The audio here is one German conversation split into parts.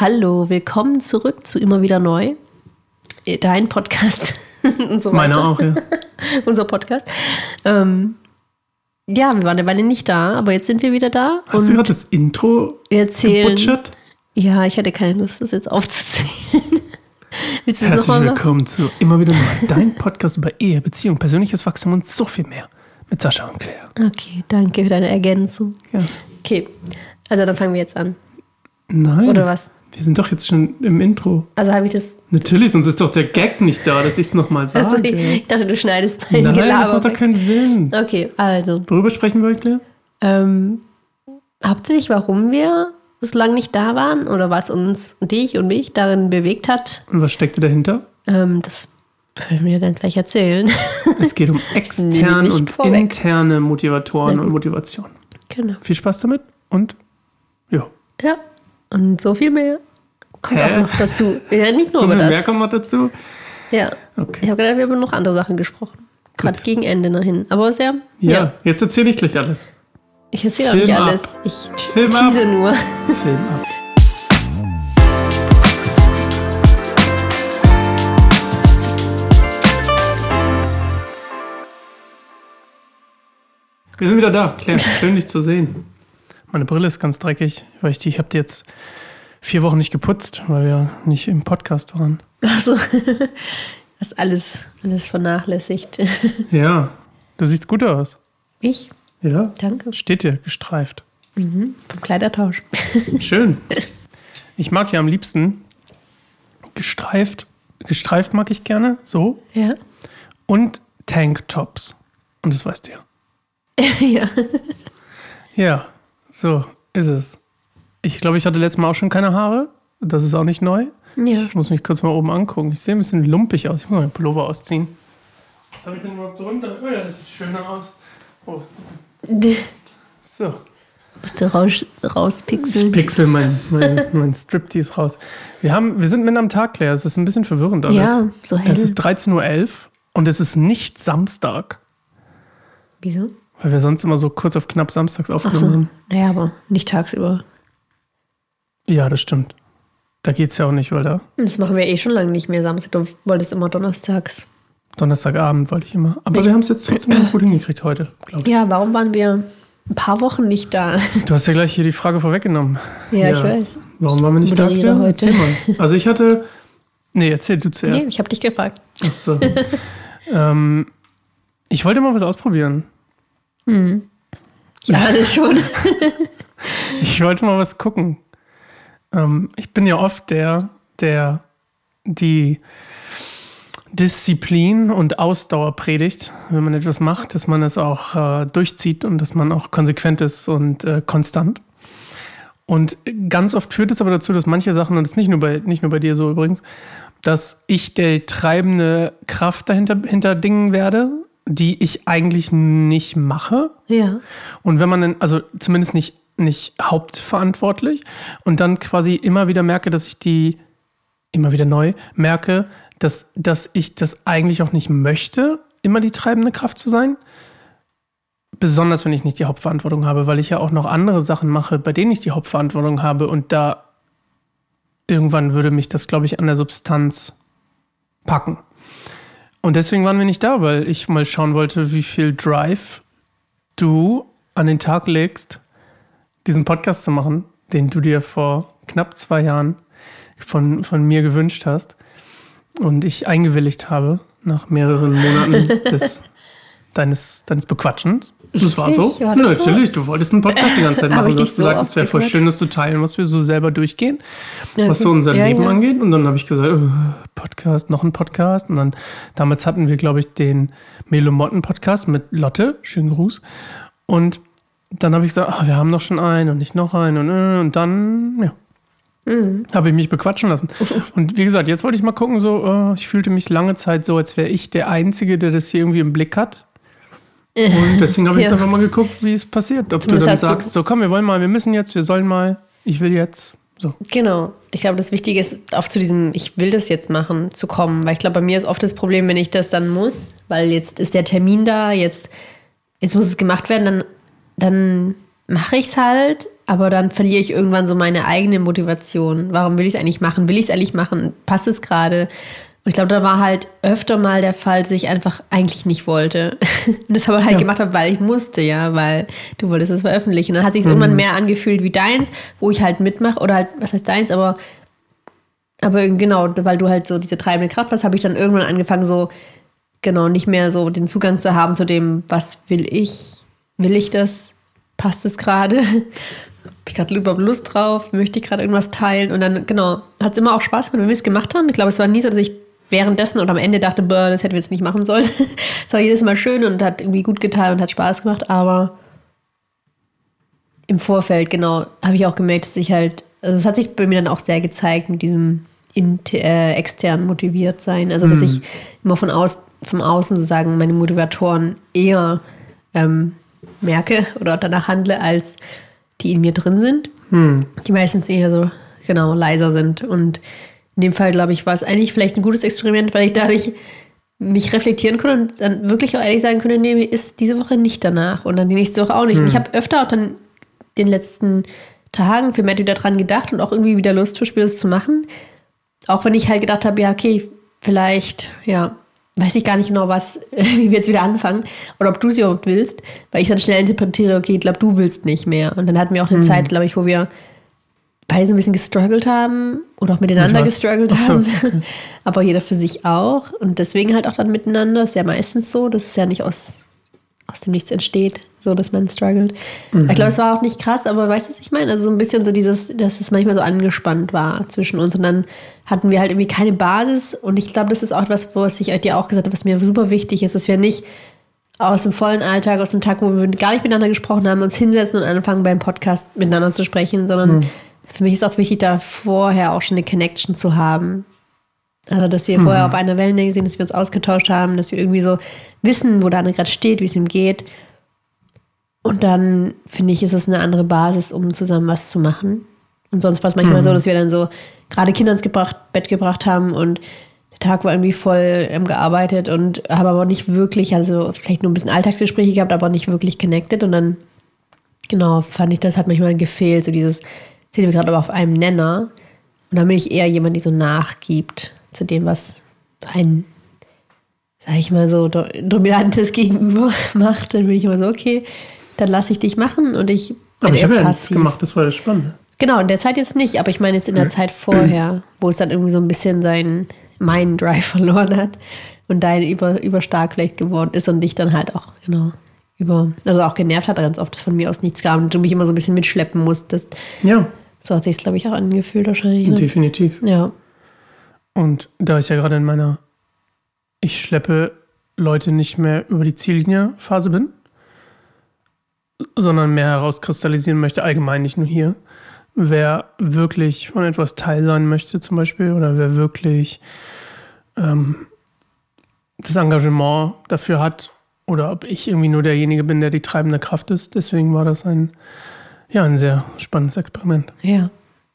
Hallo, willkommen zurück zu Immer wieder neu. Äh, Dein Podcast und so weiter. Meiner auch, ja. Unser Podcast. Ähm, ja, wir waren eine Weile nicht da, aber jetzt sind wir wieder da. Hast du gerade das Intro erzählen. gebutschert? Ja, ich hatte keine Lust, das jetzt aufzuzählen. Willst du Herzlich nochmal machen? willkommen zu Immer wieder neu. Dein Podcast über Ehe, Beziehung, persönliches Wachstum und so viel mehr. Mit Sascha und Claire. Okay, danke für deine Ergänzung. Ja. Okay, also dann fangen wir jetzt an. Nein. Oder was? Wir sind doch jetzt schon im Intro. Also habe ich das. Natürlich, sonst ist doch der Gag nicht da, dass ich es nochmal sage. Also ich dachte, du schneidest mein Nein, das Gelaber macht doch keinen Sinn. Okay, also. Worüber sprechen wir, Claire? Ähm, hauptsächlich, warum wir so lange nicht da waren oder was uns, dich und mich darin bewegt hat, Und was steckte dahinter? ähm, das werden wir dann gleich erzählen. Es geht um externe und vorweg. interne Motivatoren und. Motivation. genau. Viel Spaß damit und ja. Ja, und so viel mehr kommt Hä? auch noch dazu. Ja, nicht nur So über viel das. mehr kommt noch dazu. Ja. Okay. Ich habe gedacht, wir haben noch andere Sachen gesprochen. Gerade gegen Ende nach hin. Aber sehr, Ja, ja. jetzt erzähle ich gleich alles. Ich erzähle auch nicht ab. alles. Ich Film ab. tease nur. Film ab. Wir sind wieder da. Claire, schön dich zu sehen. Meine Brille ist ganz dreckig, weil ich die, ich habe die jetzt vier Wochen nicht geputzt, weil wir nicht im Podcast waren. Also, hast alles, alles vernachlässigt. Ja, du siehst gut aus. Ich? Ja, Danke. steht dir gestreift. Vom Kleidertausch. Schön. Ich mag ja am liebsten gestreift. Gestreift mag ich gerne, so. Ja. Und Tanktops. Und das weißt du ja. ja. Ja, so ist es. Ich glaube, ich hatte letztes Mal auch schon keine Haare. Das ist auch nicht neu. Ja. Ich muss mich kurz mal oben angucken. Ich sehe ein bisschen lumpig aus. Ich muss mal den Pullover ausziehen. Was habe ich denn überhaupt drunter? Oh ja, das sieht schöner aus. Oh, so. Musst du raus, Ich rauspixeln. pixel mein, mein, mein Striptease raus. Wir, haben, wir sind mitten am Tag, Claire. Es ist ein bisschen verwirrend alles. Ja, so hell. Es ist 13.11 Uhr und es ist nicht Samstag. Wieso? Weil wir sonst immer so kurz auf knapp samstags aufgenommen so. haben. Naja, aber nicht tagsüber. Ja, das stimmt. Da geht's ja auch nicht, weil da Das machen wir eh schon lange nicht mehr Samstag. Du wolltest immer donnerstags. Donnerstagabend wollte ich immer. Aber Ich- wir haben es jetzt trotzdem ganz gut hingekriegt heute, glaube ich. Ja, warum waren wir ein paar Wochen nicht da? Du hast ja gleich hier die Frage vorweggenommen. Ja, ich weiß. Warum waren wir nicht da? Claire? heute. Erzähl mal. Also ich hatte. Nee, erzähl du zuerst. Nee, ich habe dich gefragt. Ach so. ähm, ich wollte mal was ausprobieren. Ja, das schon. Ich wollte mal was gucken. Ähm, ich bin ja oft der, der die Disziplin und Ausdauer predigt, wenn man etwas macht, dass man es auch äh, durchzieht und dass man auch konsequent ist und äh, konstant. Und ganz oft führt es aber dazu, dass manche Sachen, und das ist nicht nur bei, nicht nur bei dir so übrigens, dass ich der treibende Kraft dahinter hinter Dingen werde, die ich eigentlich nicht mache. Ja. Und wenn man dann, also zumindest nicht, nicht hauptverantwortlich und dann quasi immer wieder merke, dass ich die, immer wieder neu merke, dass, dass ich das eigentlich auch nicht möchte, immer die treibende Kraft zu sein. Besonders wenn ich nicht die Hauptverantwortung habe, weil ich ja auch noch andere Sachen mache, bei denen ich die Hauptverantwortung habe und da irgendwann würde mich das, glaube ich, an der Substanz packen. Und deswegen waren wir nicht da, weil ich mal schauen wollte, wie viel Drive du an den Tag legst, diesen Podcast zu machen, den du dir vor knapp zwei Jahren von, von mir gewünscht hast und ich eingewilligt habe nach mehreren Monaten des, deines, deines Bequatschens. Das war so. War das Ja, so? natürlich, du wolltest einen Podcast die ganze Zeit machen. Du hast so gesagt, es wäre voll schön, das zu teilen, was wir so selber durchgehen Ja, was okay. so unser ja, Leben ja. angeht. Und dann habe ich gesagt, äh, Podcast, noch ein Podcast. Und dann damals hatten wir, glaube ich, den Melomotten-Podcast mit Lotte. Schönen Gruß. Und dann habe ich gesagt, ach, wir haben noch schon einen und nicht noch einen. Und, äh, und dann, ja. Mhm. Habe ich mich bequatschen lassen. Und wie gesagt, jetzt wollte ich mal gucken, so, äh, ich fühlte mich lange Zeit so, als wäre ich der Einzige, der das hier irgendwie im Blick hat. Und deswegen habe ich Ja. einfach mal geguckt, wie es passiert. Ob Zumindest du dann hast du- sagst, so komm, wir wollen mal, wir müssen jetzt, wir sollen mal, ich will jetzt. So. Genau. Ich glaube, das Wichtige ist, auch zu diesem, ich will das jetzt machen, zu kommen. Weil ich glaube, bei mir ist oft das Problem, wenn ich das dann muss, weil jetzt ist der Termin da, jetzt, jetzt muss es gemacht werden, dann, dann mache ich es halt, aber dann verliere ich irgendwann so meine eigene Motivation. Warum will ich es eigentlich machen? Will ich es eigentlich machen? Passt es gerade? Und ich glaube, da war halt öfter mal der Fall, dass ich einfach eigentlich nicht wollte. Und das aber halt ja. gemacht habe, weil ich musste, ja, weil du wolltest es veröffentlichen. Und dann hat sich mhm. irgendwann mehr angefühlt wie deins, wo ich halt mitmache. Oder halt, was heißt deins, aber, aber genau, weil du halt so diese treibende Kraft warst, habe ich dann irgendwann angefangen, so, genau, nicht mehr so den Zugang zu haben zu dem, was will ich? Will ich das? Passt es gerade? ich gerade überhaupt Lust drauf? Möchte ich gerade irgendwas teilen? Und dann, genau, hat es immer auch Spaß gemacht, wenn wir es gemacht haben. Ich glaube, es war nie so, dass ich währenddessen und am Ende dachte, boah, das hätten wir jetzt nicht machen sollen. Es war jedes Mal schön und hat irgendwie gut getan und hat Spaß gemacht, aber im Vorfeld, genau, habe ich auch gemerkt, dass ich halt, also es hat sich bei mir dann auch sehr gezeigt mit diesem inter, äh, extern motiviert sein. Also, dass mhm. ich immer von aus, vom Außen sozusagen meine Motivatoren eher ähm, merke oder danach handle, als die in mir drin sind. Hm. Die meistens eher so, genau, leiser sind. Und in dem Fall, glaube ich, war es eigentlich vielleicht ein gutes Experiment, weil ich dadurch mich reflektieren konnte und dann wirklich auch ehrlich sagen konnte, nee, mir ist diese Woche nicht danach und dann die nächste Woche auch nicht. Hm. Und ich habe öfter auch dann den letzten Tagen für Matt wieder dran gedacht und auch irgendwie wieder Lust verspürt, es zu machen. Auch wenn ich halt gedacht habe, ja, okay, vielleicht, ja, weiß ich gar nicht genau, was, wie wir jetzt wieder anfangen oder ob du sie überhaupt willst, weil ich dann schnell interpretiere, okay, ich glaube, du willst nicht mehr. Und dann hatten wir auch eine mhm. Zeit, glaube ich, wo wir beide so ein bisschen gestruggelt haben oder auch miteinander gestruggelt haben. Okay. Aber jeder für sich auch. Und deswegen halt auch dann miteinander. Ist ja meistens so. Das ist ja nicht aus, aus dem Nichts entsteht so dass man struggelt. Mhm. Ich glaube, es war auch nicht krass, aber weißt du, was ich meine? Also so ein bisschen so dieses, dass es manchmal so angespannt war zwischen uns und dann hatten wir halt irgendwie keine Basis und ich glaube, das ist auch etwas, was ich dir auch gesagt habe, was mir super wichtig ist, dass wir nicht aus dem vollen Alltag, aus dem Tag, wo wir gar nicht miteinander gesprochen haben, uns hinsetzen und anfangen beim Podcast miteinander zu sprechen, sondern mhm. Für mich ist auch wichtig, da vorher auch schon eine Connection zu haben. Also, dass wir mhm. vorher auf einer Wellenlänge sind, dass wir uns ausgetauscht haben, dass wir irgendwie so wissen, wo der andere gerade steht, wie es ihm geht. Und dann finde ich, ist es eine andere Basis, um zusammen was zu machen. Und sonst war es manchmal mhm. so, dass wir dann so gerade Kinder ins gebracht, Bett gebracht haben und der Tag war irgendwie voll ähm, gearbeitet und habe aber nicht wirklich, also vielleicht nur ein bisschen Alltagsgespräche gehabt, aber nicht wirklich connected. Und dann, genau, fand ich, das hat manchmal gefehlt, so dieses, sind wir gerade aber auf einem Nenner. Und dann bin ich eher jemand, die so nachgibt zu dem, was ein, sag ich mal so, dominantes Gegenüber macht. Dann bin ich immer so, okay, dann lasse ich dich machen und ich aber ich habe ja nichts gemacht, das war das Spannende. Genau, in der Zeit jetzt nicht, aber ich meine jetzt in der mhm. Zeit vorher, wo es dann irgendwie so ein bisschen seinen meinen Drive verloren hat und dein über, überstark vielleicht geworden ist und dich dann halt auch, genau, über, also auch genervt hat, ganz oft von mir aus nichts kam und du mich immer so ein bisschen mitschleppen musstest. Ja. So hat sich es, glaube ich, auch angefühlt wahrscheinlich. Ne? Definitiv. Ja. Und da ich ja gerade in meiner Ich schleppe Leute nicht mehr über die Ziellinie Phase bin, sondern mehr herauskristallisieren möchte, allgemein nicht nur hier. Wer wirklich von etwas Teil sein möchte, zum Beispiel, oder wer wirklich ähm, das Engagement dafür hat, oder ob ich irgendwie nur derjenige bin, der die treibende Kraft ist. Deswegen war das ein, ja, ein sehr spannendes Experiment. Ja.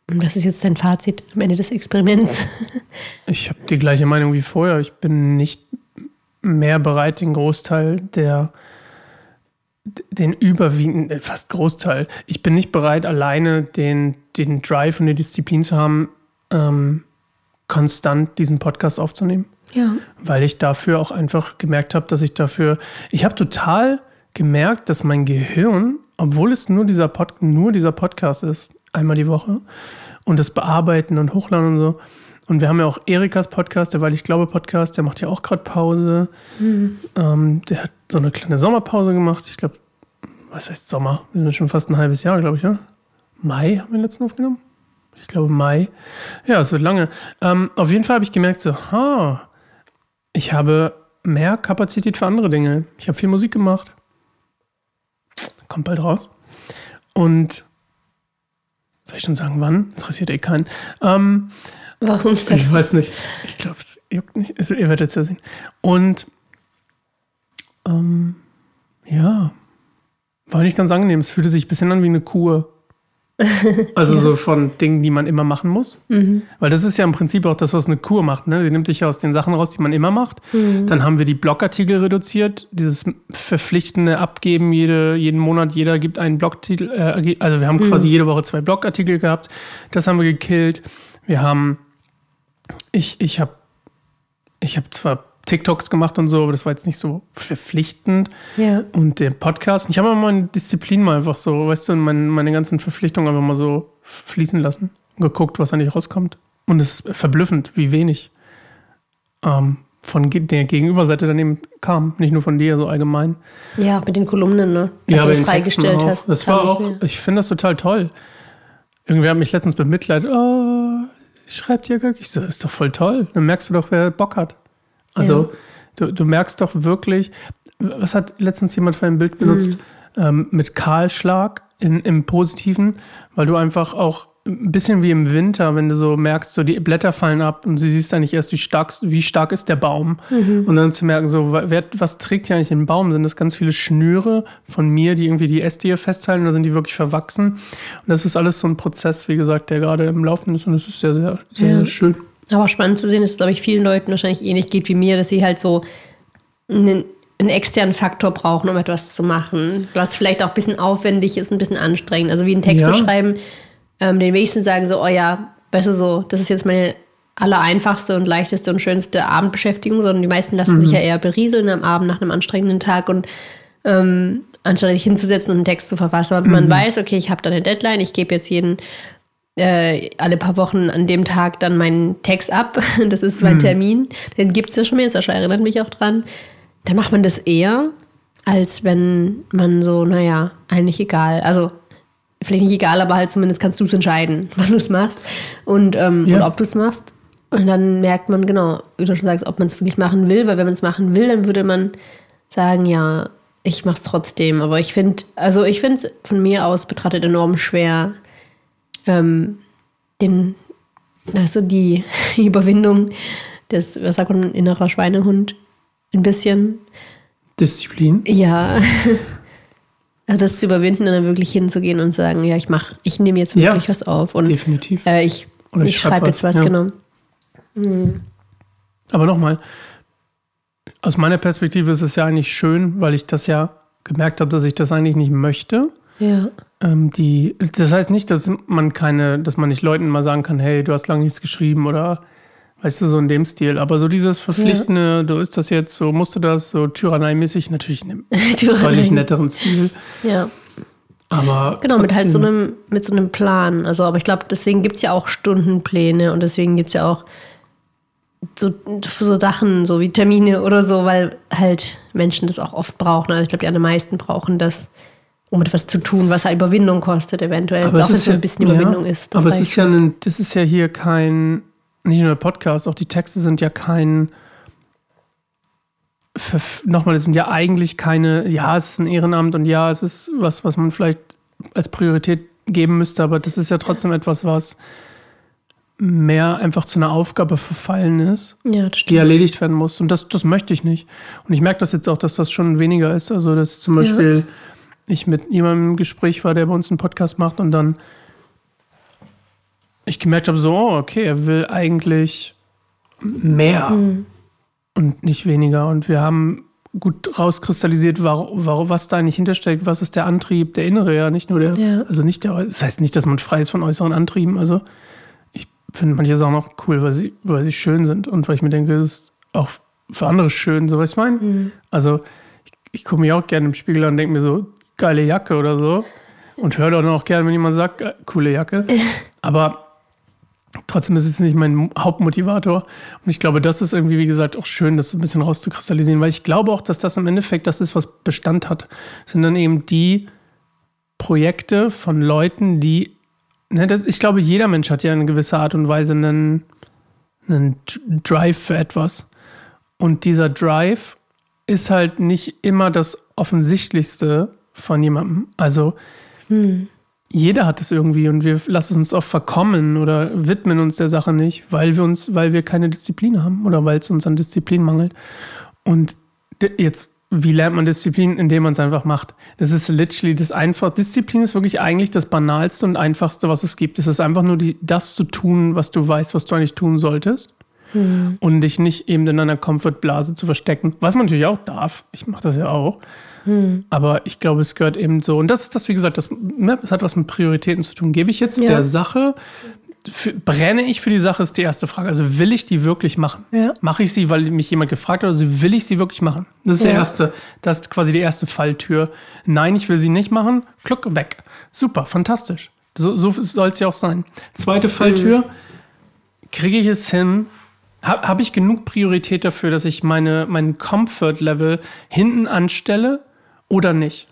Und was ist jetzt dein Fazit am Ende des Experiments? Ich habe die gleiche Meinung wie vorher. Ich bin nicht mehr bereit, den Großteil der den überwiegenden, äh, fast Großteil. Ich bin nicht bereit, alleine den, den Drive und die Disziplin zu haben, ähm, konstant diesen Podcast aufzunehmen. Ja. Weil ich dafür auch einfach gemerkt habe, dass ich dafür, ich habe total gemerkt, dass mein Gehirn, obwohl es nur dieser, Pod, nur dieser Podcast ist, einmal die Woche, und das Bearbeiten und Hochladen und so, und wir haben ja auch Erikas Podcast, der Weil ich glaube Podcast, der macht ja auch gerade Pause. Mhm. Ähm, der hat so eine kleine Sommerpause gemacht. Ich glaube, was heißt Sommer? Wir sind schon fast ein halbes Jahr, glaube ich, oder? Mai haben wir den letzten aufgenommen? Ich glaube Mai. Ja, es wird lange. Ähm, auf jeden Fall habe ich gemerkt, so, ha, ich habe mehr Kapazität für andere Dinge. Ich habe viel Musik gemacht. Kommt bald raus. Und soll ich schon sagen, wann? Interessiert eh keinen. Ähm, Warum? Ich weiß nicht. Ich glaube, es juckt nicht. Also, ihr werdet es ja sehen. Und ähm, ja, war nicht ganz angenehm. Es fühlte sich ein bisschen an wie eine Kur. Also so von Dingen, die man immer machen muss. Weil das ist ja im Prinzip auch das, was eine Kur macht. Ne? Die nimmt dich ja aus den Sachen raus, die man immer macht. Dann haben wir die Blogartikel reduziert. Dieses verpflichtende Abgeben jede, jeden Monat. Jeder gibt einen Blogtitel. Äh, also wir haben quasi jede Woche zwei Blogartikel gehabt. Das haben wir gekillt. Wir haben, ich, ich habe, ich habe zwar TikToks gemacht und so, aber das war jetzt nicht so verpflichtend. Ja. Und den Podcast. Ich habe mal meine Disziplin mal einfach so, weißt du, meine, meine ganzen Verpflichtungen einfach mal so fließen lassen. Und geguckt, was da nicht rauskommt. Und es ist verblüffend, wie wenig ähm, von der Gegenüberseite daneben kam. Nicht nur von dir, so allgemein. Ja, mit den Kolumnen, ne? Als Ja, du bei das freigestellt auch. hast. Das war auch, mehr. ich finde das total toll. Irgendwer hat mich letztens bemitleidet. Oh, schreibt ja gar nicht. Ich so, ist doch voll toll. Dann merkst du doch, wer Bock hat. Also, du, du merkst doch wirklich, was hat letztens jemand für ein Bild benutzt? Ähm, mit Kahlschlag in, im Positiven, weil du einfach auch ein bisschen wie im Winter, wenn du so merkst, so die Blätter fallen ab und du siehst eigentlich erst, wie stark, wie stark ist der Baum. Und dann zu merken, so, wer, was trägt hier eigentlich den Baum? Sind das ganz viele Schnüre von mir, die irgendwie die Äste hier festhalten oder sind die wirklich verwachsen? Und das ist alles so ein Prozess, wie gesagt, der gerade im Laufen ist und es ist sehr, sehr, sehr, Ja. sehr schön. Aber spannend zu sehen ist, glaube ich, vielen Leuten wahrscheinlich ähnlich geht wie mir, dass sie halt so einen, einen externen Faktor brauchen, um etwas zu machen. Was vielleicht auch ein bisschen aufwendig ist und ein bisschen anstrengend. Also wie einen Text Ja. zu schreiben, ähm, den wenigsten sagen so, oh ja, weißt du so, das ist jetzt meine allereinfachste und leichteste und schönste Abendbeschäftigung, sondern die meisten lassen sich ja eher berieseln am Abend nach einem anstrengenden Tag und ähm, anstatt sich hinzusetzen und einen Text zu verfassen. Aber wenn man weiß, okay, ich habe da eine Deadline, ich gebe jetzt jeden äh, alle paar Wochen an dem Tag dann meinen Text ab. Das ist mein Termin. Den gibt es ja schon mehr. Sascha erinnert mich auch dran. Dann macht man das eher, als wenn man so, naja, eigentlich egal. Also, vielleicht nicht egal, aber halt zumindest kannst du es entscheiden, wann du es machst und, ähm, Ja. und ob du es machst. Und dann merkt man, genau, wie du schon sagst, ob man es wirklich machen will, weil wenn man es machen will, dann würde man sagen, ja, ich mache es trotzdem. Aber ich finde, also ich finde es von mir aus betrachtet enorm schwer, ähm, den, also die Überwindung des, was sagt man, innerer Schweinehund, ein bisschen, Disziplin. ja, also das zu überwinden und dann wirklich hinzugehen und sagen, ja, ich mache, ich nehme jetzt Ja. wirklich was auf und Definitiv. äh, ich, Oder ich ich schreib schreibe jetzt was, ja. genau. Aber nochmal, aus meiner Perspektive ist es ja eigentlich schön, weil ich das ja gemerkt habe, dass ich das eigentlich nicht möchte. Ja, Ähm, die, das heißt nicht, dass man keine, dass man nicht Leuten mal sagen kann, hey, du hast lange nichts geschrieben oder weißt du, so in dem Stil. Aber so dieses Verpflichtende, du ist das jetzt, so musst du das, so tyranneimäßig, natürlich in einem deutlich netteren Stil. Ja, Aber genau, mit halt so einem, mit so einem Plan. Also, aber ich glaube, deswegen gibt es ja auch Stundenpläne und deswegen gibt es ja auch so, so Sachen, so wie Termine oder so, weil halt Menschen das auch oft brauchen. Also ich glaube, die allermeisten brauchen das, um etwas zu tun, was halt Überwindung kostet, eventuell. Aber auch wenn ist es ja, ein bisschen Überwindung ja, ist. aber es ist ja ein, das ist ja hier kein, nicht nur der Podcast, auch die Texte sind ja kein, nochmal, es sind ja eigentlich keine, ja, es ist ein Ehrenamt und ja, es ist was, was man vielleicht als Priorität geben müsste, aber das ist ja trotzdem etwas, was mehr einfach zu einer Aufgabe verfallen ist Ja, die erledigt werden muss. Und das, das möchte ich nicht. Und ich merke das jetzt auch, dass das schon weniger ist. Also, dass zum Beispiel ich mit jemandem im Gespräch war, der bei uns einen Podcast macht und dann ich gemerkt habe, so, oh, okay, er will eigentlich mehr und nicht weniger. Und wir haben gut rauskristallisiert, war, war, was da eigentlich hintersteckt, was ist der Antrieb, der innere, ja, nicht nur der, Ja. also nicht der, das heißt nicht, dass man frei ist von äußeren Antrieben, also ich finde manche Sachen auch cool, weil sie, weil sie schön sind und weil ich mir denke, es ist auch für andere schön, so was ich meine. Also ich, ich gucke mir auch gerne im Spiegel an und denke mir so, geile Jacke oder so und höre dann auch gerne, wenn jemand sagt, äh, coole Jacke. Aber trotzdem ist es nicht mein Hauptmotivator. Und ich glaube, das ist irgendwie, wie gesagt, auch schön, das so ein bisschen rauszukristallisieren, weil ich glaube auch, dass das im Endeffekt das ist, was Bestand hat. Das sind dann eben die Projekte von Leuten, die, ne, das, ich glaube, jeder Mensch hat ja in gewisser Art und Weise einen, einen Drive für etwas. Und dieser Drive ist halt nicht immer das Offensichtlichste von jemandem. Also jeder hat es irgendwie und wir lassen es uns oft verkommen oder widmen uns der Sache nicht, weil wir uns, weil wir keine Disziplin haben oder weil es uns an Disziplin mangelt. Und jetzt wie lernt man Disziplin? Indem man es einfach macht. Das ist literally das Einfachste. Disziplin ist wirklich eigentlich das Banalste und Einfachste, was es gibt. Es ist einfach nur die, das zu tun, was du weißt, was du eigentlich tun solltest. Mhm. Und dich nicht eben in einer Comfortblase zu verstecken. Was man natürlich auch darf. Ich mache das ja auch. Mhm. Aber ich glaube, es gehört eben so. Und das ist das, wie gesagt, das, ne, das hat was mit Prioritäten zu tun. Gebe ich jetzt ja. der Sache für, brenne ich für die Sache, ist die erste Frage. Also will ich die wirklich machen? Ja. Mache ich sie, weil mich jemand gefragt hat, also will ich sie wirklich machen? Das ist ja. der erste, das ist quasi die erste Falltür. Nein, ich will sie nicht machen. Kluck, weg. Super, fantastisch. So, so soll es ja auch sein. Zweite Falltür. Mhm. Kriege ich es hin? Habe hab ich genug Priorität dafür, dass ich meine, mein Comfort-Level hinten anstelle oder nicht?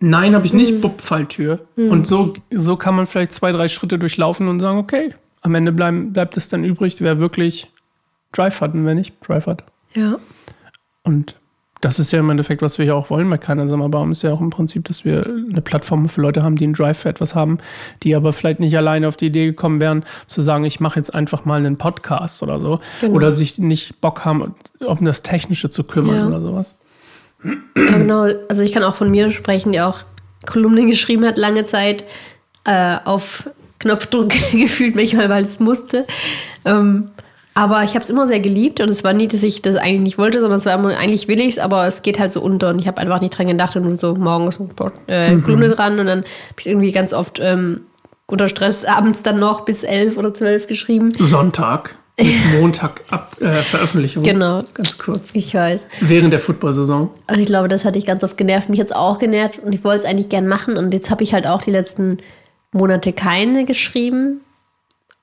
Nein, habe ich nicht, mhm. Bupp, Falltür. Mhm. Und so, so kann man vielleicht zwei, drei Schritte durchlaufen und sagen, okay, am Ende bleiben, bleibt es dann übrig, wer wirklich Drive hat und wer nicht Drive hat. Ja. Und das ist ja im Endeffekt, was wir ja auch wollen bei keiner Sommerbaum, ist ja auch im Prinzip, dass wir eine Plattform für Leute haben, die einen Drive für etwas haben, die aber vielleicht nicht alleine auf die Idee gekommen wären, zu sagen, ich mache jetzt einfach mal einen Podcast oder so. Genau. Oder sich nicht Bock haben, um das Technische zu kümmern ja. oder sowas. Ja, genau. Also ich kann auch von mir sprechen, die auch Kolumnen geschrieben hat, lange Zeit äh, auf Knopfdruck gefühlt manchmal, weil es musste. Ähm, aber ich habe es immer sehr geliebt und es war nie, dass ich das eigentlich nicht wollte, sondern es war immer, eigentlich will ich es, aber es geht halt so unter und ich habe einfach nicht dran gedacht und so morgens äh, mhm. Kolumne dran und dann habe ich irgendwie ganz oft ähm, unter Stress abends dann noch bis elf oder zwölf geschrieben. Sonntag. Montag ab äh, Veröffentlichung. Genau. Ganz kurz. Ich weiß. Während der Football-Saison. Und ich glaube, das hatte ich ganz oft genervt. Mich jetzt auch genervt und ich wollte es eigentlich gern machen. Und jetzt habe ich halt auch die letzten Monate keine geschrieben.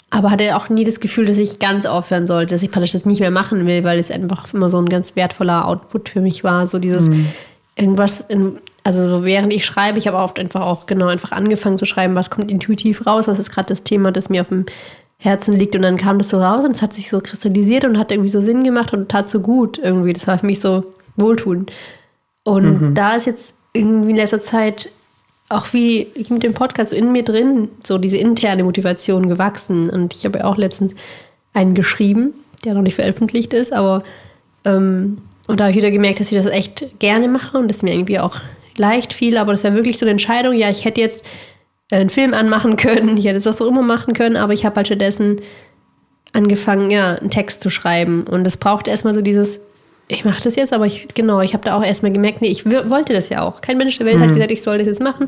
Aber hatte auch nie das Gefühl, dass ich ganz aufhören sollte, dass ich praktisch das nicht mehr machen will, weil es einfach immer so ein ganz wertvoller Output für mich war. So dieses mhm. irgendwas, in, also so während ich schreibe, ich habe oft einfach auch genau einfach angefangen zu schreiben, was kommt intuitiv raus, was ist gerade das Thema, das mir auf dem Herzen liegt. Und dann kam das so raus und es hat sich so kristallisiert und hat irgendwie so Sinn gemacht und tat so gut irgendwie. Das war für mich so wohltuend. Und mhm. da ist jetzt irgendwie in letzter Zeit auch wie ich mit dem Podcast so in mir drin, so diese interne Motivation gewachsen. Und ich habe ja auch letztens einen geschrieben, der noch nicht veröffentlicht ist, aber ähm, und da habe ich wieder gemerkt, dass ich das echt gerne mache und das mir irgendwie auch leicht fiel, aber das ja wirklich so eine Entscheidung, ja, ich hätte jetzt einen Film anmachen können. Ich hätte es was auch immer machen können, aber ich habe halt stattdessen angefangen, ja, einen Text zu schreiben. Und es braucht erstmal so dieses, ich mache das jetzt, aber ich, genau, ich habe da auch erstmal gemerkt, nee, ich wollte das ja auch. Kein Mensch der Welt mhm. hat gesagt, ich soll das jetzt machen.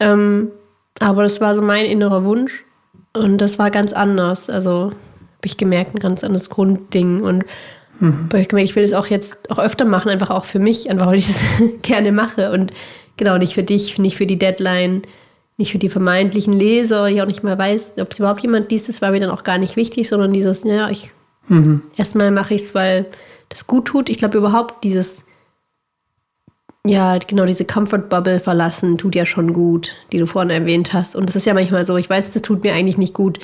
Ähm, aber das war so mein innerer Wunsch. Und das war ganz anders. Also habe ich gemerkt, ein ganz anderes Grundding. Und mhm. habe ich gemerkt, ich will das auch jetzt auch öfter machen, einfach auch für mich, einfach weil ich das gerne mache. Und genau, nicht für dich, nicht für die Deadline nicht für die vermeintlichen Leser, ich auch nicht mal weiß, ob es überhaupt jemand liest, das war mir dann auch gar nicht wichtig, sondern dieses, ja, ich mhm. erstmal mache ich es, weil das gut tut. Ich glaube überhaupt dieses, ja, genau, diese Comfort Bubble verlassen tut ja schon gut, die du vorhin erwähnt hast. Und das ist ja manchmal so, ich weiß, das tut mir eigentlich nicht gut,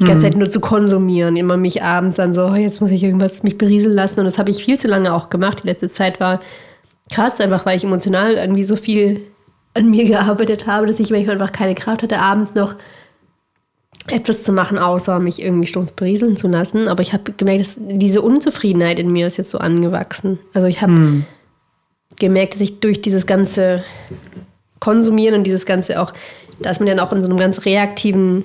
die ganze mhm. Zeit nur zu konsumieren, immer mich abends dann so, oh, jetzt muss ich irgendwas mich berieseln lassen. Und das habe ich viel zu lange auch gemacht. Die letzte Zeit war krass, einfach weil ich emotional irgendwie so viel an mir gearbeitet habe, dass ich manchmal einfach keine Kraft hatte, abends noch etwas zu machen, außer mich irgendwie stumpf berieseln zu lassen. Aber ich habe gemerkt, dass diese Unzufriedenheit in mir ist jetzt so angewachsen. Also ich habe hm. gemerkt, dass ich durch dieses ganze Konsumieren und dieses ganze auch, da ist man dann auch in so einem ganz reaktiven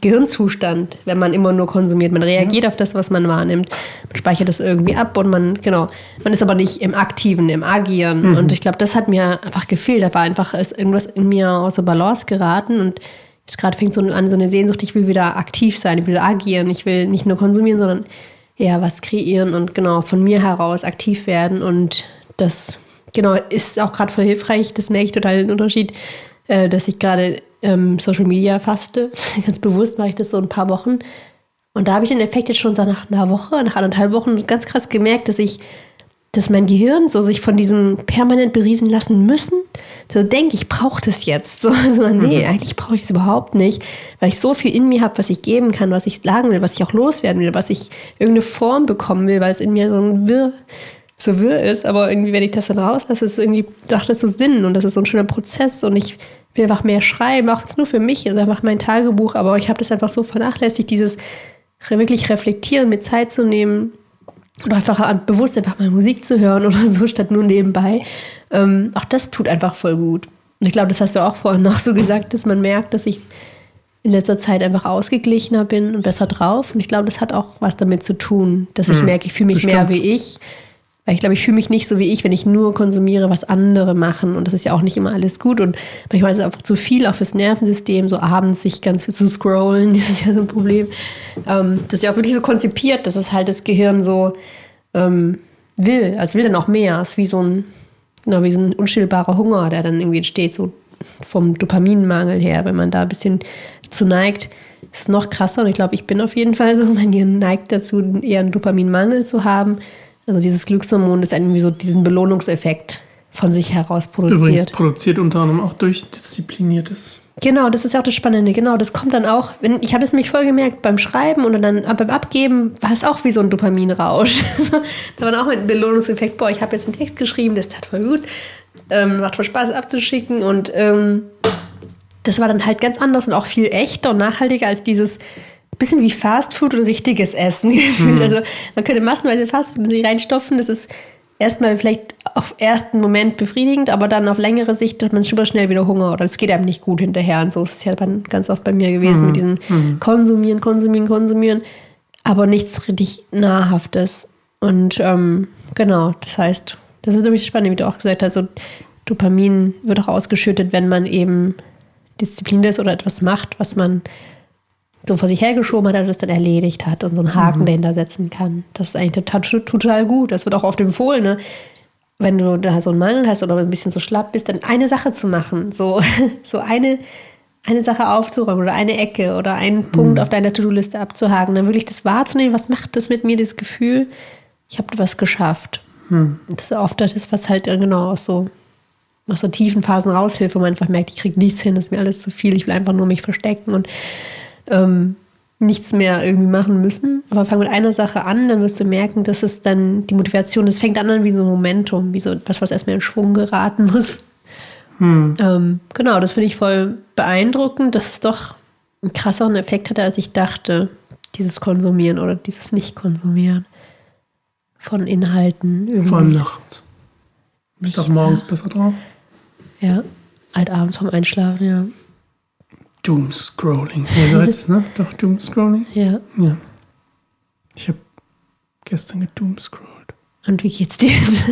Gehirnzustand, wenn man immer nur konsumiert. Man reagiert ja. auf das, was man wahrnimmt. Man speichert das irgendwie ab und man, genau, man ist aber nicht im Aktiven, im Agieren. Mhm. Und ich glaube, das hat mir einfach gefehlt. Da war einfach ist irgendwas in mir außer Balance geraten und jetzt gerade fängt so an, so eine Sehnsucht, ich will wieder aktiv sein, ich will agieren, ich will nicht nur konsumieren, sondern ja, was kreieren und genau von mir heraus aktiv werden. Und das, genau, ist auch gerade voll hilfreich. Das merke ich total den Unterschied, äh, dass ich gerade ähm, Social Media faste. ganz bewusst mache ich das so ein paar Wochen. Und da habe ich den Effekt jetzt schon so nach einer Woche, nach anderthalb Wochen ganz krass gemerkt, dass ich, dass mein Gehirn so sich von diesem permanent beriesen lassen müssen, so denke ich, brauche das jetzt. So, sondern nee, mhm. eigentlich brauche ich das überhaupt nicht, weil ich so viel in mir habe, was ich geben kann, was ich sagen will, was ich auch loswerden will, was ich irgendeine Form bekommen will, weil es in mir so ein Wirr, so wirr ist. Aber irgendwie, wenn ich das dann rauslasse, ist es irgendwie, dachte das so Sinn und das ist so ein schöner Prozess und ich will einfach mehr schreiben, auch jetzt nur für mich, also einfach mein Tagebuch, aber ich habe das einfach so vernachlässigt, dieses wirklich reflektieren, mit Zeit zu nehmen oder einfach bewusst einfach mal Musik zu hören oder so, statt nur nebenbei. Ähm, auch das tut einfach voll gut. Und ich glaube, das hast du auch vorhin noch so gesagt, dass man merkt, dass ich in letzter Zeit einfach ausgeglichener bin und besser drauf. Und ich glaube, das hat auch was damit zu tun, dass ich mhm, merke, ich fühle mich bestimmt. mehr wie ich. Ich glaube, ich fühle mich nicht so wie ich, wenn ich nur konsumiere, was andere machen. Und das ist ja auch nicht immer alles gut. Und manchmal ist es einfach zu viel, auch fürs Nervensystem, so abends sich ganz viel zu scrollen. Das ist ja so ein Problem. Ähm, das ist ja auch wirklich so konzipiert, dass es halt das Gehirn so ähm, will. Also will dann auch mehr. Es ist wie so ein, genau, wie so ein unstillbarer Hunger, der dann irgendwie entsteht, so vom Dopaminmangel her, wenn man da ein bisschen zu neigt, ist noch krasser. Und ich glaube, ich bin auf jeden Fall so, mein Gehirn neigt dazu, eher einen Dopaminmangel zu haben. Also dieses Glückshormon ist irgendwie so diesen Belohnungseffekt von sich heraus produziert. Übrigens produziert unter anderem auch durch diszipliniertes. Genau, das ist ja auch das Spannende. Genau, das kommt dann auch, wenn, ich habe es mich voll gemerkt beim Schreiben und dann beim Abgeben war es auch wie so ein Dopaminrausch. da war dann auch ein Belohnungseffekt, boah, ich habe jetzt einen Text geschrieben, das tat voll gut, ähm, macht voll Spaß abzuschicken und ähm, das war dann halt ganz anders und auch viel echter und nachhaltiger als dieses bisschen wie Fastfood und richtiges Essen gefühlt. Mhm. Also man könnte massenweise Fastfood in sich reinstopfen. Das ist erstmal vielleicht auf ersten Moment befriedigend, aber dann auf längere Sicht hat man super schnell wieder Hunger oder es geht einem nicht gut hinterher. Und so ist es ja ganz oft bei mir gewesen mhm. mit diesem mhm. Konsumieren, Konsumieren, Konsumieren, aber nichts richtig Nahrhaftes. Und ähm, genau, das heißt, das ist nämlich spannend, wie du auch gesagt hast, so Dopamin wird auch ausgeschüttet, wenn man eben Disziplin ist oder etwas macht, was man so vor sich hergeschoben hat und das dann erledigt hat und so einen Haken mhm. dahinter setzen kann. Das ist eigentlich total, total gut. Das wird auch oft empfohlen, ne? wenn du da so einen Mangel hast oder ein bisschen so schlapp bist, dann eine Sache zu machen. So, so eine, eine Sache aufzuräumen oder eine Ecke oder einen mhm. Punkt auf deiner To-Do-Liste abzuhaken. Dann wirklich das wahrzunehmen, was macht das mit mir, das Gefühl, ich habe was geschafft. Mhm. Das ist oft das, was halt genau aus so, aus so tiefen Phasen raushilft, wo man einfach merkt, ich kriege nichts hin, das ist mir alles zu viel, ich will einfach nur mich verstecken und ähm, nichts mehr irgendwie machen müssen. Aber fang mit einer Sache an, dann wirst du merken, dass es dann die Motivation, das fängt an wie so ein Momentum, wie so etwas, was erstmal in Schwung geraten muss. Hm. Ähm, genau, das finde ich voll beeindruckend, dass es doch einen krasseren Effekt hatte, als ich dachte, dieses Konsumieren oder dieses Nicht-Konsumieren von Inhalten. Irgendwie. Vor allem nachts. Bist du auch morgens besser drauf? Ja, halt abends vom Einschlafen, ja. Doomscrolling. Ja, so heißt es, ne? Doch, Doomscrolling? Ja. Ja. Ich habe gestern gedoomscrollt. Und wie geht's dir jetzt?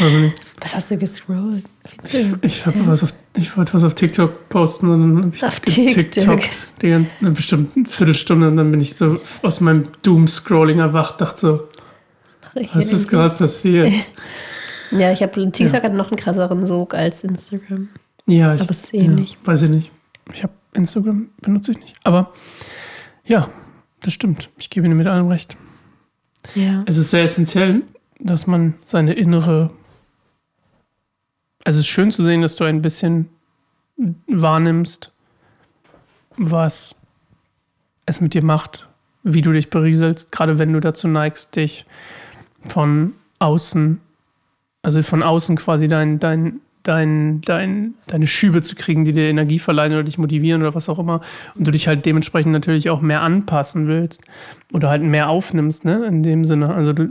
Also. Was hast du gescrollt? Ich, ich, hab was auf, ich wollte was auf TikTok posten und dann habe ich auf TikTok die eine bestimmte Viertelstunde und dann bin ich so aus meinem Doomscrolling erwacht, dachte so, was ist gerade passiert? ja, ich habe TikTok ja. hat noch einen krasseren Sog als Instagram. Ja, ich, aber es ist ähnlich. Ja, weiß ich nicht. Ich habe Instagram benutze ich nicht. Aber ja, das stimmt. Ich gebe Ihnen mit allem recht. Ja. Es ist sehr essentiell, dass man seine innere. Also es ist schön zu sehen, dass du ein bisschen wahrnimmst, was es mit dir macht, wie du dich berieselst, gerade wenn du dazu neigst, dich von außen, also von außen quasi dein, dein dein, dein, deine Schübe zu kriegen, die dir Energie verleihen oder dich motivieren oder was auch immer. Und du dich halt dementsprechend natürlich auch mehr anpassen willst oder halt mehr aufnimmst, ne? In dem Sinne. Also du,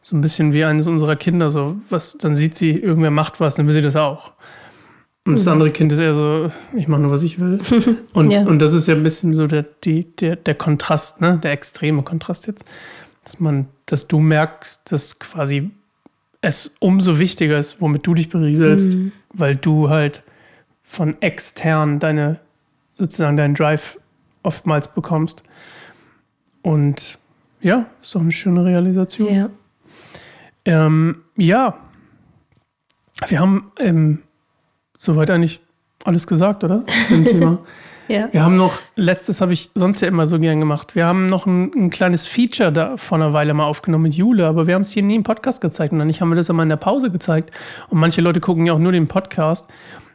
so ein bisschen wie eines unserer Kinder, so was, dann sieht sie, irgendwer macht was, dann will sie das auch. Und das mhm. andere Kind ist eher so, ich mache nur, was ich will. Und, ja. und das ist ja ein bisschen so der, die, der, der Kontrast, ne? Der extreme Kontrast jetzt. Dass man, dass du merkst, dass quasi es umso wichtiger ist, womit du dich berieselst, mhm. weil du halt von extern deine, sozusagen deinen Drive oftmals bekommst. Und ja, ist doch eine schöne Realisation. Ja. Ähm, ja. Wir haben ähm, soweit eigentlich alles gesagt, oder? Zum Thema. Ja. Wir haben noch, letztes habe ich sonst ja immer so gern gemacht. Wir haben noch ein, ein, kleines Feature da vor einer Weile mal aufgenommen mit Jule, aber wir haben es hier nie im Podcast gezeigt. Und dann haben wir das immer in der Pause gezeigt. Und manche Leute gucken ja auch nur den Podcast.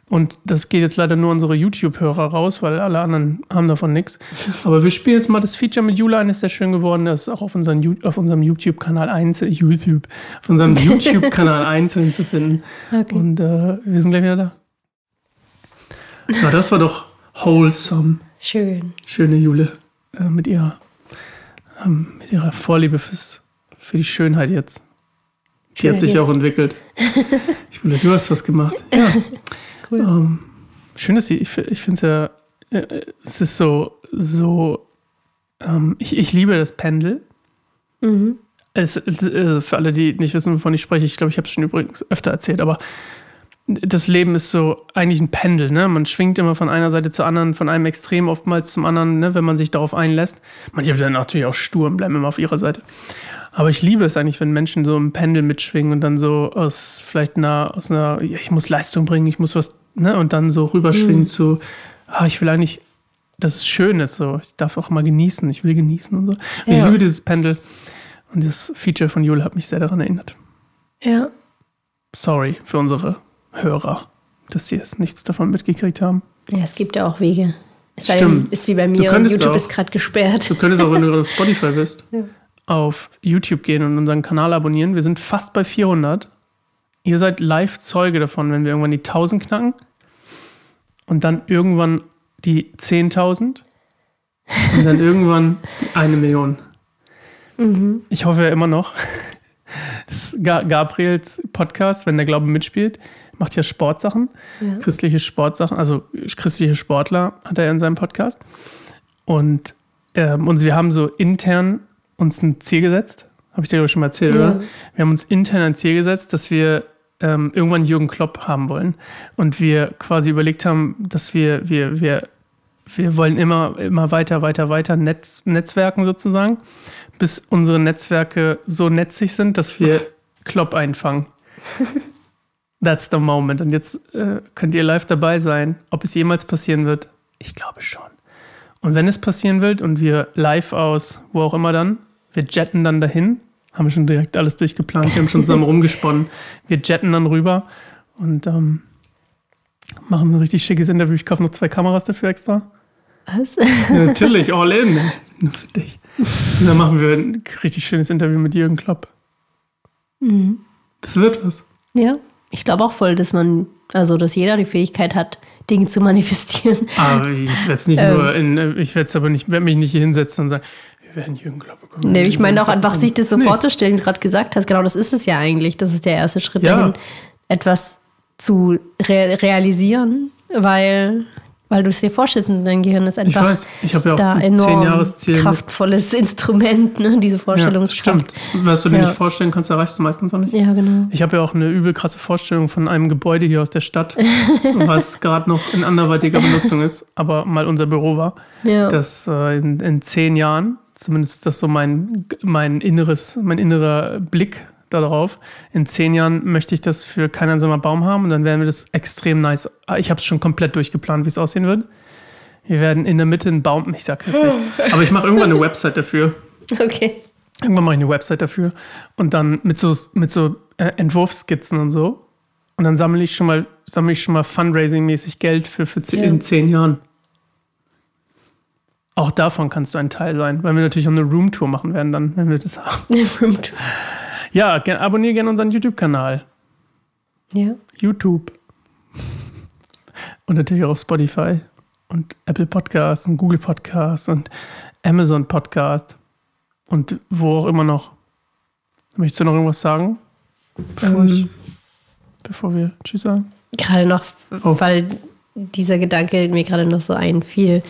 Und das geht jetzt leider nur unsere YouTube-Hörer raus, weil alle anderen haben davon nichts. Aber wir spielen jetzt mal das Feature mit Jule ein, ist sehr schön geworden. Das ist auch auf, unseren, auf unserem YouTube-Kanal einzeln, YouTube, auf unserem YouTube-Kanal einzeln zu finden. Okay. Und äh, wir sind gleich wieder da. Na, das war doch wholesome. Schön. Schöne Jule äh, mit ihrer, ähm, mit ihrer Vorliebe fürs, für die Schönheit jetzt. Die Schönheit hat sich jetzt. auch entwickelt. Ich will, du hast was gemacht. Ja. Cool. Ähm, schön, dass sie, ich, ich finde es ja, äh, es ist so, so, ähm, ich, ich liebe das Pendel. Mhm. Es, also für alle, die nicht wissen, wovon ich spreche, ich glaube, ich habe es schon übrigens öfter erzählt, aber das Leben ist so eigentlich ein Pendel, ne? Man schwingt immer von einer Seite zur anderen, von einem Extrem oftmals zum anderen, ne? wenn man sich darauf einlässt. Manche sind natürlich auch stur und bleiben immer auf ihrer Seite. Aber ich liebe es eigentlich, wenn Menschen so im Pendel mitschwingen und dann so aus vielleicht einer, aus einer, ja, ich muss Leistung bringen, ich muss was, ne? Und dann so rüberschwingen zu, ah, ich will eigentlich, dass es schön ist, so. Ich darf auch mal genießen, ich will genießen und so. Und Ich Ja. liebe dieses Pendel. Und das Feature von Jule hat mich sehr daran erinnert. Ja. Sorry für unsere Hörer, dass sie jetzt nichts davon mitgekriegt haben. ja, es gibt ja auch Wege. Es Stimmt. ist wie bei mir YouTube auch. ist gerade gesperrt. Du könntest auch, wenn du auf Spotify bist, Ja. auf YouTube gehen und unseren Kanal abonnieren. Wir sind fast bei 400. Ihr seid live Zeuge davon, wenn wir irgendwann die 1000 knacken und dann irgendwann die 10.000 und dann irgendwann eine Million. Mhm. Ich hoffe ja immer noch. Das ist Ga- Gabriels Podcast, wenn der Glaube mitspielt, macht ja Sportsachen, Ja. christliche Sportsachen, also christliche Sportler hat er in seinem Podcast. Und, ähm, und wir haben so intern uns ein Ziel gesetzt. Habe ich dir, glaube ich, schon mal erzählt, Ja. oder? Wir haben uns intern ein Ziel gesetzt, dass wir ähm, irgendwann Jürgen Klopp haben wollen. Und wir quasi überlegt haben, dass wir, wir, wir, wir wollen immer, immer weiter, weiter, weiter Netz, Netzwerken sozusagen, bis unsere Netzwerke so netzig sind, dass wir Klopp einfangen. That's the moment. Und jetzt äh, könnt ihr live dabei sein. Ob es jemals passieren wird, ich glaube schon. Und wenn es passieren wird und wir live aus, wo auch immer dann, wir jetten dann dahin, haben wir schon direkt alles durchgeplant, wir haben schon zusammen rumgesponnen. Wir jetten dann rüber und ähm, machen so ein richtig schickes Interview. Ich kaufe noch zwei Kameras dafür extra. Was? Ja, natürlich, all in. Nur für dich. Und dann machen wir ein richtig schönes Interview mit Jürgen Klopp. Mhm. Das wird was. Ja, ich glaube auch voll, dass man, also dass jeder die Fähigkeit hat, Dinge zu manifestieren. Aber ich werde es nicht Ähm. nur in, ich werde es aber nicht, werde mich nicht hier hinsetzen und sagen, wir werden Jürgen Klopp bekommen. Nee, ich meine auch einfach, sich das so Nee. vorzustellen, wie du gerade gesagt hast. Genau, das ist es ja eigentlich. Das ist der erste Schritt Ja. dahin, etwas zu re realisieren, weil, weil du es dir vorstellst und dein Gehirn ist Ich einfach weiß, ich ja da ein enorm kraftvolles Instrument, ne? diese Ja, Vorstellungskraft. stimmt. Was du dir Ja. nicht vorstellen kannst, erreichst du meistens auch nicht. Ja, genau. Ich habe ja auch eine übel krasse Vorstellung von einem Gebäude hier aus der Stadt, was gerade noch in anderweitiger Benutzung ist, aber mal unser Büro war. Ja. dass äh, in, in zehn Jahren, zumindest ist das so mein, mein inneres, mein innerer Blick darauf, in zehn Jahren möchte ich das für keinen einsamer Baum haben und dann werden wir das extrem nice. Ah, Ich habe es schon komplett durchgeplant, wie es aussehen wird. Wir werden in der Mitte einen Baum, ich sag's jetzt nicht, aber ich mache irgendwann eine Website dafür. Okay. Irgendwann mache ich eine Website dafür und dann mit so, mit so äh, Entwurfsskizzen und so. Und dann sammle ich schon mal, sammle ich schon mal Fundraising-mäßig Geld für, für ze- Ja. in zehn Jahren. Auch davon kannst du ein Teil sein, weil wir natürlich auch eine Roomtour machen werden dann, wenn wir das haben. Ja, abonniere gerne unseren YouTube-Kanal. ja. YouTube. Und natürlich auch auf Spotify und Apple Podcasts und Google Podcasts und Amazon Podcast und wo auch immer noch. Möchtest du noch irgendwas sagen? Bevor, ich, Ähm, bevor wir Tschüss sagen? Gerade noch, Oh. weil dieser Gedanke mir gerade noch so einfiel,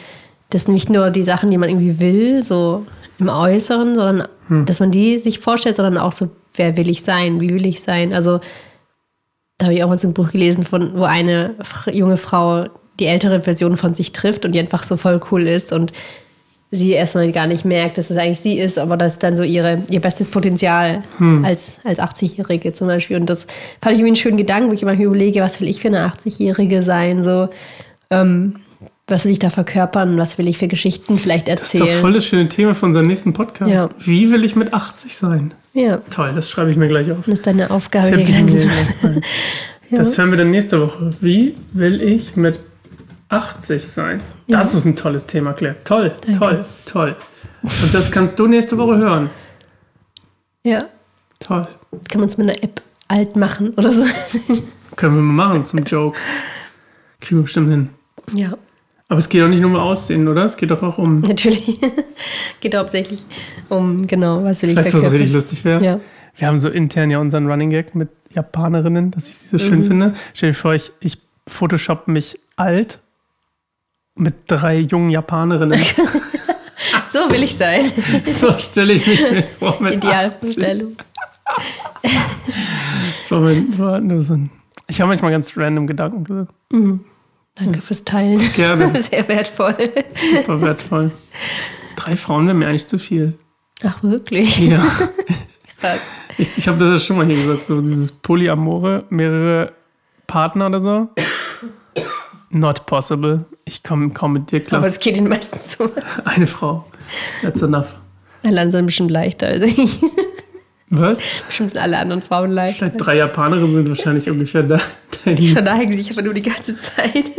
dass nicht nur die Sachen, die man irgendwie will, so im Äußeren, sondern Hm. dass man die sich vorstellt, sondern auch so, wer will ich sein, wie will ich sein? Also da habe ich auch mal so ein Buch gelesen, von, wo eine junge Frau die ältere Version von sich trifft und die einfach so voll cool ist und sie erstmal gar nicht merkt, dass es eigentlich sie ist, aber das ist dann so ihre, ihr bestes Potenzial als, als 80-Jährige zum Beispiel. Und das fand ich irgendwie einen schönen Gedanken, wo ich immer überlege, was will ich für eine 80-Jährige sein? So, ähm, was will ich da verkörpern? Was will ich für Geschichten vielleicht Das ist doch erzählen? voll das schöne Thema für unseren nächsten Podcast. Ja. Wie will ich mit 80 sein? ja, Toll, das schreibe ich mir gleich auf. das ist deine Aufgabe, Das dir Gedanken zu machen. Das hören wir dann nächste Woche. Wie will ich mit 80 sein? Das ist ein tolles Thema, Claire. Toll, Danke. toll, toll. Und das kannst du nächste Woche hören. Ja, Toll. kann man es mit einer App alt machen oder so. Können wir mal machen zum Joke. Kriegen wir bestimmt hin. ja. Aber es geht auch nicht nur um Aussehen, oder? Es geht doch auch um. Natürlich. Geht hauptsächlich um, genau, was will ich Weißt du, was richtig lustig wäre? Ja. Wir haben so intern ja unseren Running Gag mit Japanerinnen, dass ich sie so Mhm. schön finde. Stell dir vor, ich, ich photoshop mich alt mit drei jungen Japanerinnen. So will ich sein. so stelle ich mich mir vor mit 80. Idealvorstellung. Mein, so ein, ich habe manchmal ganz random Gedanken gesagt. Danke fürs Teilen. Gerne. Sehr wertvoll. Super wertvoll. Drei Frauen wären mir eigentlich zu viel. Ach, wirklich? Ja. Krass. Ich, ich habe das ja schon mal hier gesagt, so dieses Polyamore, mehrere Partner oder so. Not possible. Ich komme kaum mit dir klar. Aber es geht ihnen meistens so. Eine Frau. That's enough. Alle sind bestimmt leichter als ich. Was? Bestimmt sind alle anderen Frauen leichter. Vielleicht drei Japanerinnen sind wahrscheinlich ungefähr da. Die verneigen sich aber nur die ganze Zeit.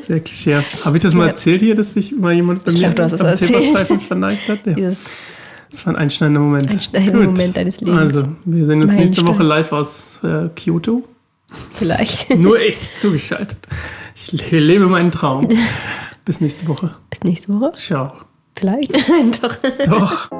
Sehr klischeehaft. Habe ich das mal Ja. erzählt hier, dass sich mal jemand bei Ich mir glaub, du am. Zebrastreifen verneigt hat? Ja. Dieses Das war ein einschneidender Moment. Einschneidender Moment deines Lebens. Also, wir sehen uns nächste Meilenstein. Woche live aus äh, Kyoto. vielleicht. Nur ich zugeschaltet. Ich le- lebe meinen Traum. Bis nächste Woche. Bis nächste Woche. Ciao. Vielleicht. Doch. Doch.